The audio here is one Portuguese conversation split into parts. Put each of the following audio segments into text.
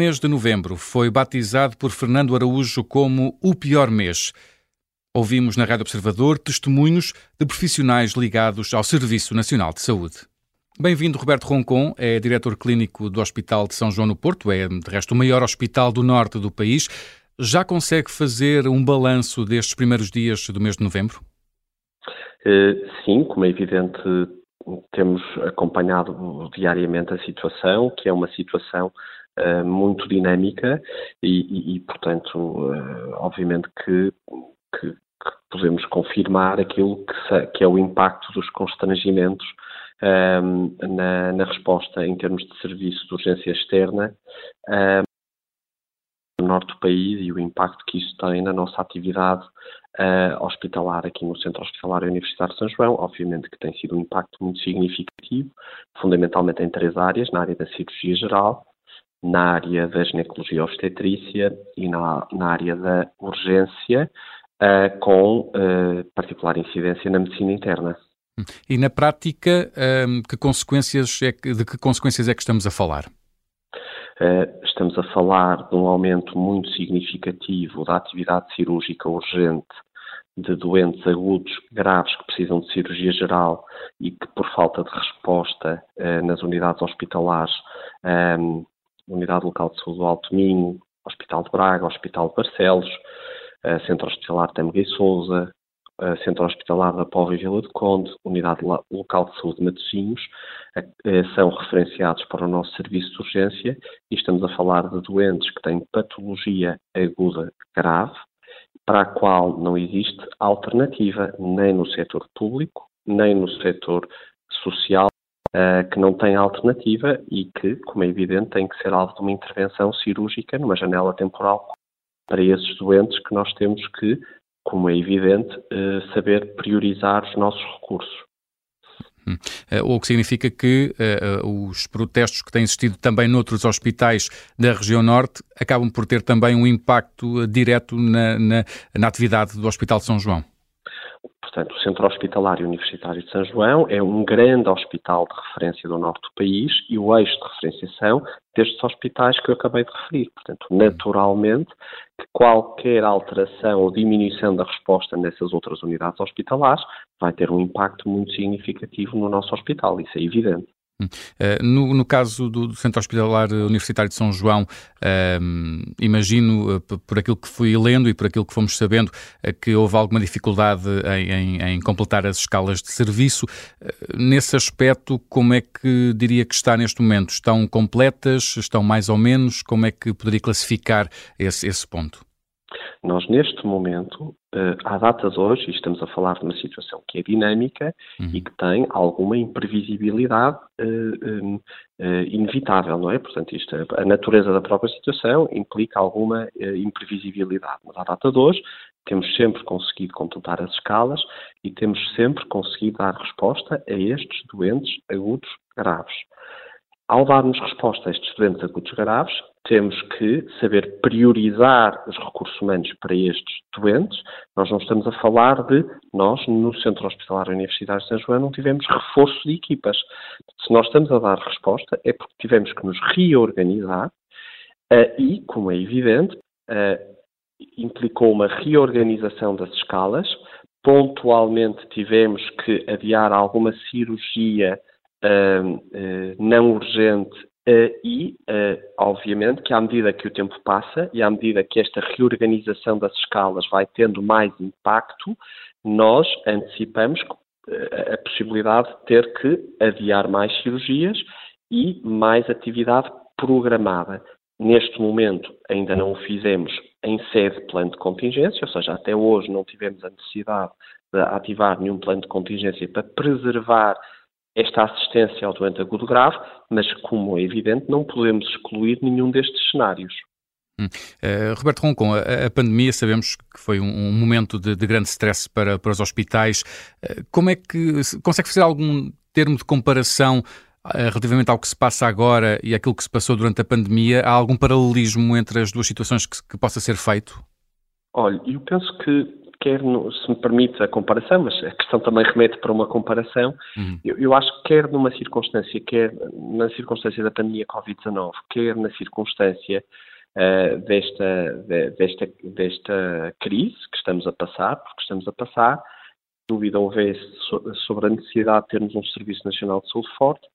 mês de novembro foi batizado por Fernando Araújo como o pior mês. Ouvimos na Rádio Observador testemunhos de profissionais ligados ao Serviço Nacional de Saúde. Bem-vindo, Roberto Roncon, é diretor clínico do Hospital de São João no Porto, é de resto o maior hospital do norte do país. Já consegue fazer um balanço destes primeiros dias do mês de novembro? Eh, sim, como é evidente, temos acompanhado diariamente a situação, que é uma situação uh, muito dinâmica e, e, e portanto, uh, obviamente que, que, que, podemos confirmar aquilo que, que, é o impacto dos constrangimentos um, na, na, resposta em termos de serviço de urgência externa um, no norte do país e o impacto que isso tem na nossa atividade uh, hospitalar aqui no Centro Hospitalar Universitário de São João. Obviamente que tem sido um impacto muito significativo, fundamentalmente em três áreas, na área da cirurgia geral, na área da ginecologia obstetrícia e na, na área da urgência, uh, com uh, particular incidência na medicina interna. E na prática, um, que consequências é que, de que consequências é que estamos a falar? Uh, estamos a falar de um aumento muito significativo da atividade cirúrgica urgente de doentes agudos graves que precisam de cirurgia geral e que, por falta de resposta uh, nas unidades hospitalares, um, Unidade Local de Saúde do Alto Minho, Hospital de Braga, Hospital de Barcelos, uh, Centro Hospitalar Temuga e Souza, Centro Hospitalar da Póvoa e Vila de Conde, Unidade Local de Saúde de Matosinhos, são referenciados para o nosso serviço de urgência e estamos a falar de doentes que têm patologia aguda grave, para a qual não existe alternativa nem no setor público, nem no setor social, que não tem alternativa e que, como é evidente, tem que ser alvo de uma intervenção cirúrgica numa janela temporal para esses doentes que nós temos que como é evidente, eh, saber priorizar os nossos recursos. Hum. Eh, o que significa que uh, os protestos que têm existido também noutros hospitais da região norte acabam por ter também um impacto direto na, na, na atividade do Hospital de São João. Portanto, o Centro Hospitalar Universitário de São João é um grande hospital de referência do norte do país e o eixo de referenciação destes hospitais que eu acabei de referir. Portanto, naturalmente, que qualquer alteração ou diminuição da resposta nessas outras unidades hospitalares vai ter um impacto muito significativo no nosso hospital, isso é evidente. Uh, no, no, caso do, do, Centro Hospitalar Universitário de São João, uh, imagino, uh, por aquilo que fui lendo e por aquilo que fomos sabendo, que houve alguma dificuldade em, em, em, completar as escalas de serviço. nesse aspecto, como é que diria que está neste momento? Estão completas? Estão mais ou menos? Como é que poderia classificar esse, esse ponto? Nós, neste momento, uh, à data de hoje, e estamos a falar de uma situação que é dinâmica uhum. e que tem alguma imprevisibilidade uh, uh, inevitável, não é? Portanto, isto, a natureza da própria situação implica alguma imprevisibilidade. Mas à data de hoje, temos sempre conseguido completar as escalas e temos sempre conseguido dar resposta a estes doentes agudos graves. Ao darmos resposta a estes doentes agudos graves, temos que saber priorizar os recursos humanos para estes doentes. Nós não estamos a falar de nós, no Centro Hospitalar Universitário de São João, não tivemos reforço de equipas. Se nós estamos a dar resposta, é porque tivemos que nos reorganizar uh, e, como é evidente, uh, implicou uma reorganização das escalas. Pontualmente tivemos que adiar alguma cirurgia uh, não urgente Uh, e, uh, obviamente, que à medida que o tempo passa e à medida que esta reorganização das escalas vai tendo mais impacto, nós antecipamos uh, a possibilidade de ter que adiar mais cirurgias e mais atividade programada. Neste momento, ainda não o fizemos em sede de plano de contingência, ou seja, até hoje não tivemos a necessidade de ativar nenhum plano de contingência para preservar esta assistência ao doente agudo grave, mas, como é evidente, não podemos excluir nenhum destes cenários. Uh, Roberto Roncon, a, a, pandemia sabemos que foi um, um momento de, de, grande stress para, para os hospitais. Uh, como é que consegue fazer algum termo de comparação uh, relativamente ao que se passa agora e aquilo que se passou durante a pandemia? Há algum paralelismo entre as duas situações que, que possa ser feito? Olha, eu penso que quer no, se me permite a comparação, mas a questão também remete para uma comparação, uhum. eu, eu, acho que quer numa circunstância, quer na circunstância da pandemia Covid-19, quer na circunstância uh, desta, de, desta, desta crise que estamos a passar, porque estamos a passar, dúvida houvesse sobre a necessidade de termos um Serviço Nacional de Saúde forte,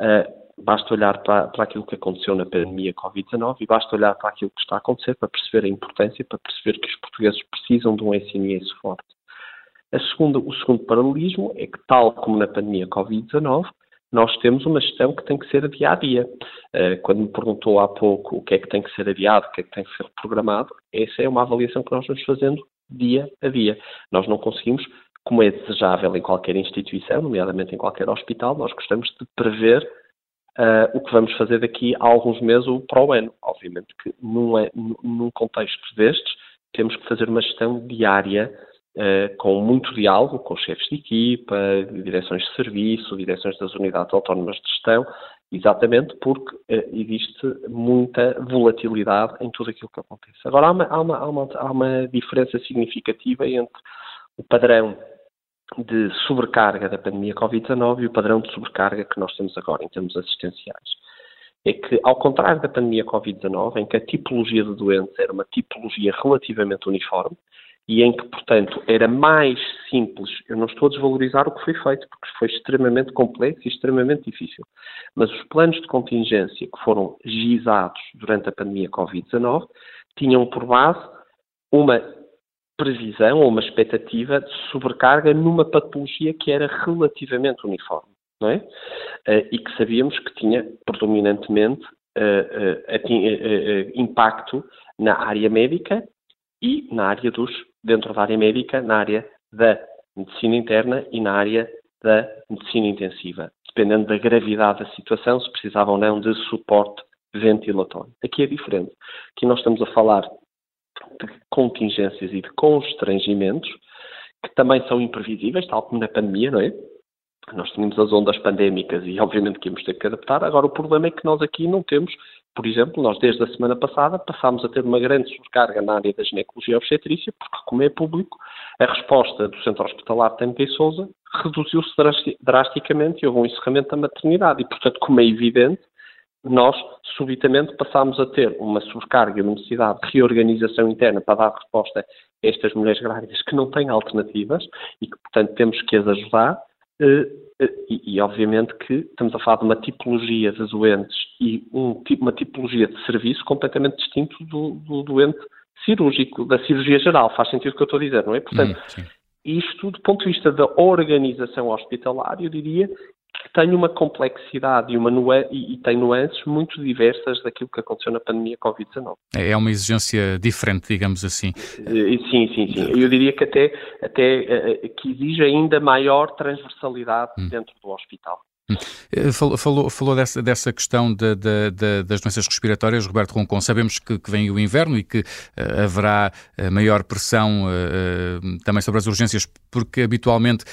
uh, Basta olhar para, para aquilo que aconteceu na pandemia Covid-19 e basta olhar para aquilo que está a acontecer para perceber a importância, para perceber que os portugueses precisam de um SNS forte. Segunda, o segundo paralelismo é que, tal como na pandemia Covid-19, nós temos uma gestão que tem que ser a dia a dia. Uh, quando me perguntou há pouco o que é que tem que ser adiado, o que é que tem que ser programado, essa é uma avaliação que nós vamos fazendo dia a dia. Nós não conseguimos, como é desejável em qualquer instituição, nomeadamente em qualquer hospital, nós gostamos de prever uh, o que vamos fazer daqui a alguns meses ou para o ano. Obviamente que num, num contexto destes, temos que fazer uma gestão diária uh, com muito diálogo com os chefes de equipa, direções de serviço, direções das unidades autónomas de gestão, exatamente porque uh, existe muita volatilidade em tudo aquilo que acontece. Agora, há uma, há uma, há uma, há uma diferença significativa entre o padrão de sobrecarga da pandemia Covid-19 e o padrão de sobrecarga que nós temos agora em termos assistenciais. É que, ao contrário da pandemia Covid-19, em que a tipologia de doentes era uma tipologia relativamente uniforme e em que, portanto, era mais simples, eu não estou a desvalorizar o que foi feito, porque foi extremamente complexo e extremamente difícil, mas os planos de contingência que foram gizados durante a pandemia Covid-19 tinham por base uma previsão ou uma expectativa de sobrecarga numa patologia que era relativamente uniforme, não é? Uh, e que sabíamos que tinha predominantemente uh, uh, impacto na área médica e na área dos, dentro da área médica, na área da medicina interna e na área da medicina intensiva, dependendo da gravidade da situação, se precisava ou não de suporte ventilatório. Aqui é diferente. Aqui nós estamos a falar de contingências e de constrangimentos que também são imprevisíveis, tal como na pandemia, não é? Nós tínhamos as ondas pandémicas e obviamente que íamos ter que adaptar. Agora o problema é que nós aqui não temos, por exemplo, nós desde a semana passada passámos a ter uma grande sobrecarga na área da ginecologia obstetrícia, porque como é público, a resposta do Centro Hospitalar Tempo e Souza reduziu-se drasticamente e houve um encerramento da maternidade. E, portanto, como é evidente, nós subitamente passámos a ter uma sobrecarga e uma necessidade de reorganização interna para dar resposta a estas mulheres grávidas que não têm alternativas e que, portanto, temos que as ajudar. Eh, eh, e, e, obviamente que estamos a falar de uma tipologia de doentes e um, uma tipologia de serviço completamente distinto do, do doente cirúrgico, da cirurgia geral. Faz sentido o que eu estou a dizer, não é? Portanto, hum, isto, do ponto de vista da organização hospitalar, eu diria que tem uma complexidade e, uma e, e, tem nuances muito diversas daquilo que aconteceu na pandemia Covid-19. É, é uma exigência diferente, digamos assim. Eh, sim, sim, sim. Eu diria que até, até eh, que exige ainda maior transversalidade hum. dentro do hospital. Eh, falou, falou, falou dessa, dessa questão de, de, de, das doenças respiratórias, Roberto Roncon. Sabemos que, que, vem o inverno e que uh, haverá uh, maior pressão uh, também sobre as urgências, porque habitualmente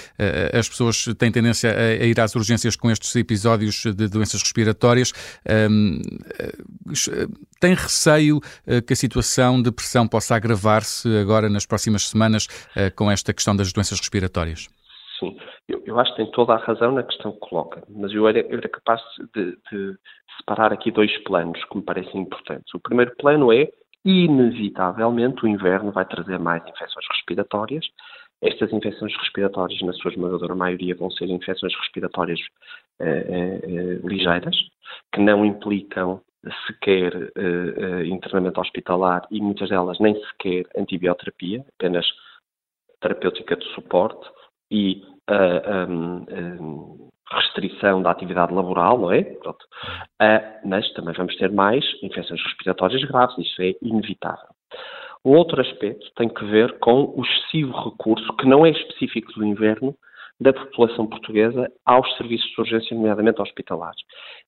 as pessoas têm tendência a, a, ir às urgências com estes episódios de doenças respiratórias. Ehm, tem receio que a situação de pressão possa agravar-se agora nas próximas semanas com esta questão das doenças respiratórias? Sim, eu, acho que tem toda a razão na questão que coloca, mas eu era, eu era capaz de, de, separar aqui dois planos que me parecem importantes. O primeiro plano é, inevitavelmente, o inverno vai trazer mais infecções respiratórias. Estas infecções respiratórias, na sua esmagadora maioria, vão ser infecções respiratórias eh, eh, eh ligeiras, que não implicam sequer internamento hospitalar e muitas delas nem sequer antibioterapia, apenas terapêutica de suporte e restrição da atividade laboral, não é? Uh, mas também vamos ter mais infecções respiratórias graves, isso é inevitável. O outro aspecto tem que ver com o excessivo recurso, que não é específico do inverno, da população portuguesa aos serviços de urgência, nomeadamente hospitalares.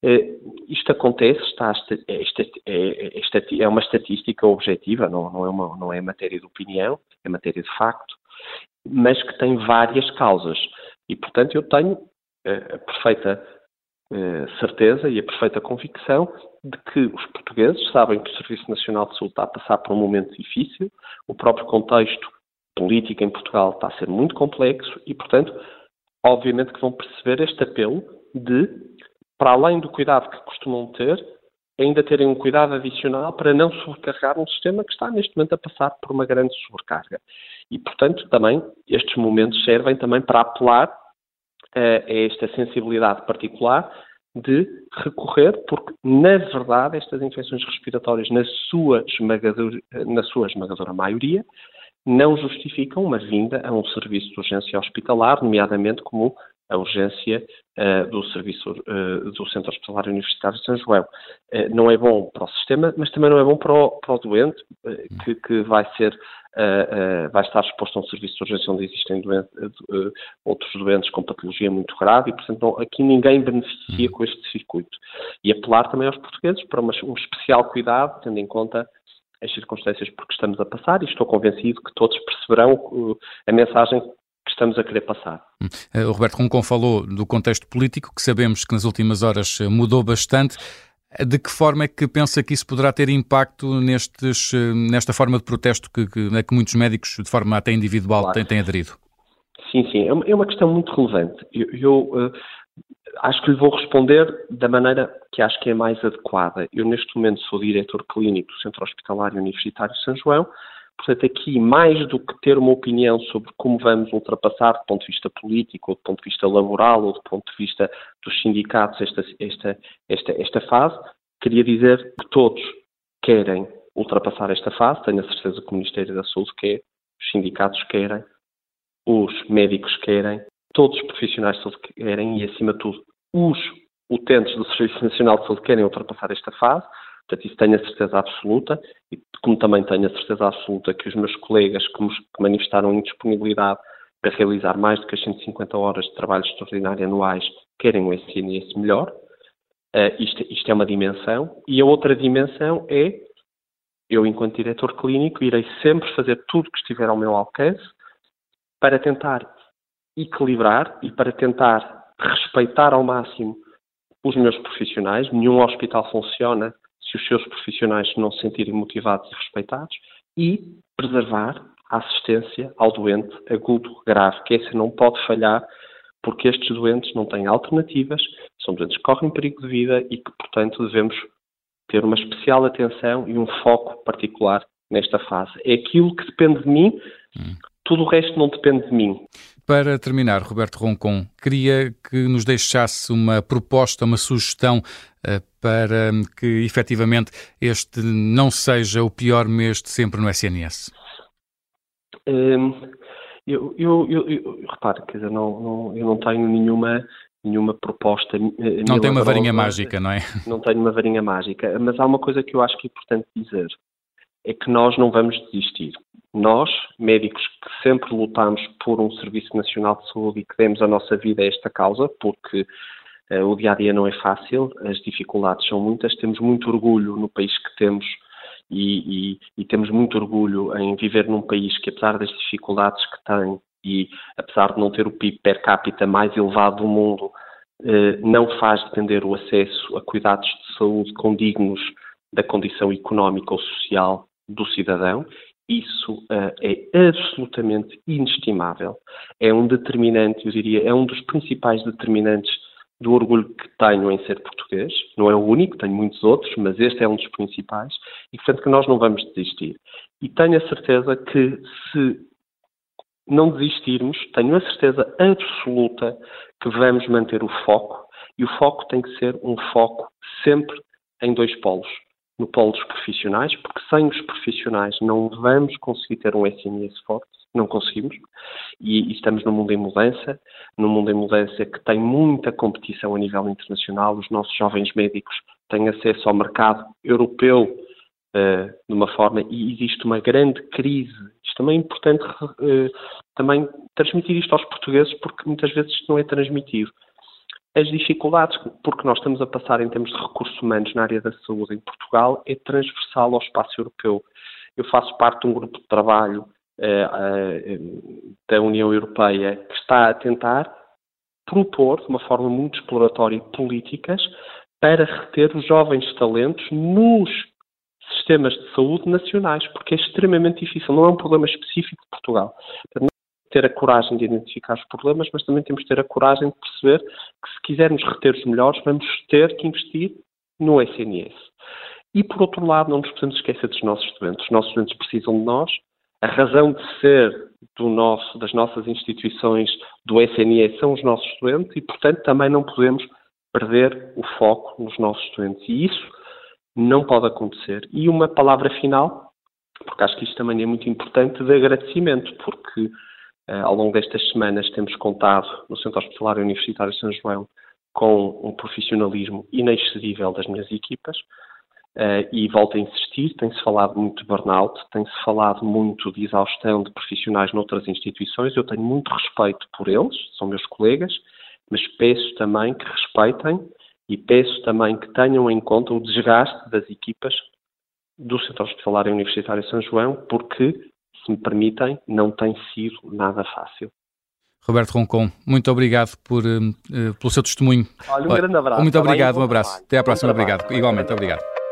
Uh, isto acontece, está, é, é, é, é, uma estatística objetiva, não, não, é uma, não é matéria de opinião, é matéria de facto, mas que tem várias causas. E, portanto, eu tenho eh, a perfeita eh, certeza e a perfeita convicção de que os portugueses sabem que o Serviço Nacional de Saúde está a passar por um momento difícil, o próprio contexto político em Portugal está a ser muito complexo e, portanto, obviamente que vão perceber este apelo de, para além do cuidado que costumam ter, ainda terem um cuidado adicional para não sobrecarregar um sistema que está neste momento a passar por uma grande sobrecarga. E, portanto, também estes momentos servem também para apelar uh, a esta sensibilidade particular de recorrer, porque, na verdade, estas infecções respiratórias, na sua esmagadora, na sua esmagadora maioria, não justificam uma vinda a um serviço de urgência hospitalar, nomeadamente como a urgência uh, do serviço uh, do Centro Hospitalar Universitário de São João. Uh, não é bom para o sistema, mas também não é bom para o, para o doente, que, que, vai ser vai estar exposto a um serviço de urgência onde existem doente, outros doentes com patologia muito grave e, portanto, não, aqui ninguém beneficia com este circuito. E apelar também aos portugueses para uma, um especial cuidado, tendo em conta as circunstâncias por que estamos a passar e estou convencido que todos perceberão a mensagem que estamos a querer passar. O Roberto Roncon falou do contexto político, que sabemos que nas últimas horas mudou bastante. De que forma é que pensa que isso poderá ter impacto nestes, nesta forma de protesto que, que, a que muitos médicos, de forma até individual, claro. têm, têm, aderido? Sim, sim, é uma é questão muito relevante. Eu, eu uh, acho que lhe vou responder da maneira que acho que é mais adequada. Eu, neste momento, sou diretor clínico do Centro Hospitalar Universitário de São João Portanto, aqui, mais do que ter uma opinião sobre como vamos ultrapassar, do ponto de vista político, ou do ponto de vista laboral, ou do ponto de vista dos sindicatos, esta, esta, esta, esta fase, queria dizer que todos querem ultrapassar esta fase, tenho a certeza que o Ministério da Saúde quer, os sindicatos querem, os médicos querem, todos os profissionais de saúde querem e, acima de tudo, os utentes do Serviço Nacional de Saúde querem ultrapassar esta fase. Portanto, isso tenho a certeza absoluta, e como também tenho a certeza absoluta que os meus colegas que, manifestaram indisponibilidade para realizar mais as 150 horas de trabalho extraordinário anuais querem um SNS melhor. Uh, isto, isto é uma dimensão. E a outra dimensão é, eu, enquanto diretor clínico, irei sempre fazer tudo que estiver ao meu alcance para tentar equilibrar e para tentar respeitar ao máximo os meus profissionais. Nenhum hospital funciona se os seus profissionais não se sentirem motivados e respeitados, e preservar a assistência ao doente agudo grave, que essa não pode falhar, porque estes doentes não têm alternativas, são doentes que correm perigo de vida e que, portanto, devemos ter uma especial atenção e um foco particular nesta fase. É aquilo que depende de mim, hum. tudo o resto não depende de mim. Para terminar, Roberto Roncon, queria que nos deixasse uma proposta, uma sugestão uh, para que efetivamente este não seja o pior mês de sempre no SNS. Um, eu, eu, eu, eu, repare, quer dizer, não, não, eu não tenho nenhuma nenhuma proposta. Eh, não tem uma varinha mágica, não é? Não tenho uma varinha mágica, mas há uma coisa que eu acho que é importante dizer: é que nós não vamos desistir. Nós, médicos que sempre lutamos por um Serviço Nacional de Saúde e que demos a nossa vida a esta causa, porque uh, o dia a dia não é fácil, as dificuldades são muitas, temos muito orgulho no país que temos e, e, e temos muito orgulho em viver num país que, apesar das dificuldades que tem e apesar de não ter o PIB per capita mais elevado do mundo, uh, não faz depender o acesso a cuidados de saúde condignos da condição económica ou social do cidadão isso uh, é absolutamente inestimável. É um determinante, eu diria, é um dos principais determinantes do orgulho que tenho em ser português. Não é o único, tenho muitos outros, mas este é um dos principais e, portanto, que nós não vamos desistir. E tenho a certeza que se não desistirmos, tenho a certeza absoluta que vamos manter o foco e o foco tem que ser um foco sempre em dois polos no polo dos profissionais, porque sem os profissionais não vamos conseguir ter um SNS forte, não conseguimos, e, e, estamos num mundo em mudança, num mundo em mudança que tem muita competição a nível internacional, os nossos jovens médicos têm acesso ao mercado europeu uh, de uma forma, e existe uma grande crise. Isto também é importante uh, também transmitir isto aos portugueses, porque muitas vezes isto não é transmitido as dificuldades porque nós estamos a passar em termos de recursos humanos na área da saúde em Portugal é transversal ao espaço europeu. Eu faço parte de um grupo de trabalho eh, eh, da União Europeia que está a tentar propor, de uma forma muito exploratória, políticas para reter os jovens talentos nos sistemas de saúde nacionais, porque é extremamente difícil, não é um problema específico de Portugal. Ter a coragem de identificar os problemas, mas também temos que ter a coragem de perceber que se quisermos reter os melhores, vamos ter que investir no SNS. E, por outro lado, não nos podemos esquecer dos nossos estudantes. Os nossos estudantes precisam de nós. A razão de ser do nosso, das nossas instituições do SNS são os nossos estudantes e, portanto, também não podemos perder o foco nos nossos estudantes. E isso não pode acontecer. E uma palavra final, porque acho que isto também é muito importante, de agradecimento, porque ao longo destas semanas temos contado no Centro Hospitalar Universitário de São João com um profissionalismo inexcedível das minhas equipas. Uh, e volto a insistir, tem-se falado muito de burnout, tem-se falado muito de exaustão de profissionais noutras instituições. Eu tenho muito respeito por eles, são meus colegas, mas peço também que respeitem e peço também que tenham em conta o desgaste das equipas do Centro Hospitalar Universitário São João, porque, se me permitem, não tem sido nada fácil. Roberto Roncon, muito obrigado por, uh, pelo seu testemunho. Olha, um grande abraço. Muito obrigado, um abraço. Até à próxima, obrigado. Igualmente, obrigado.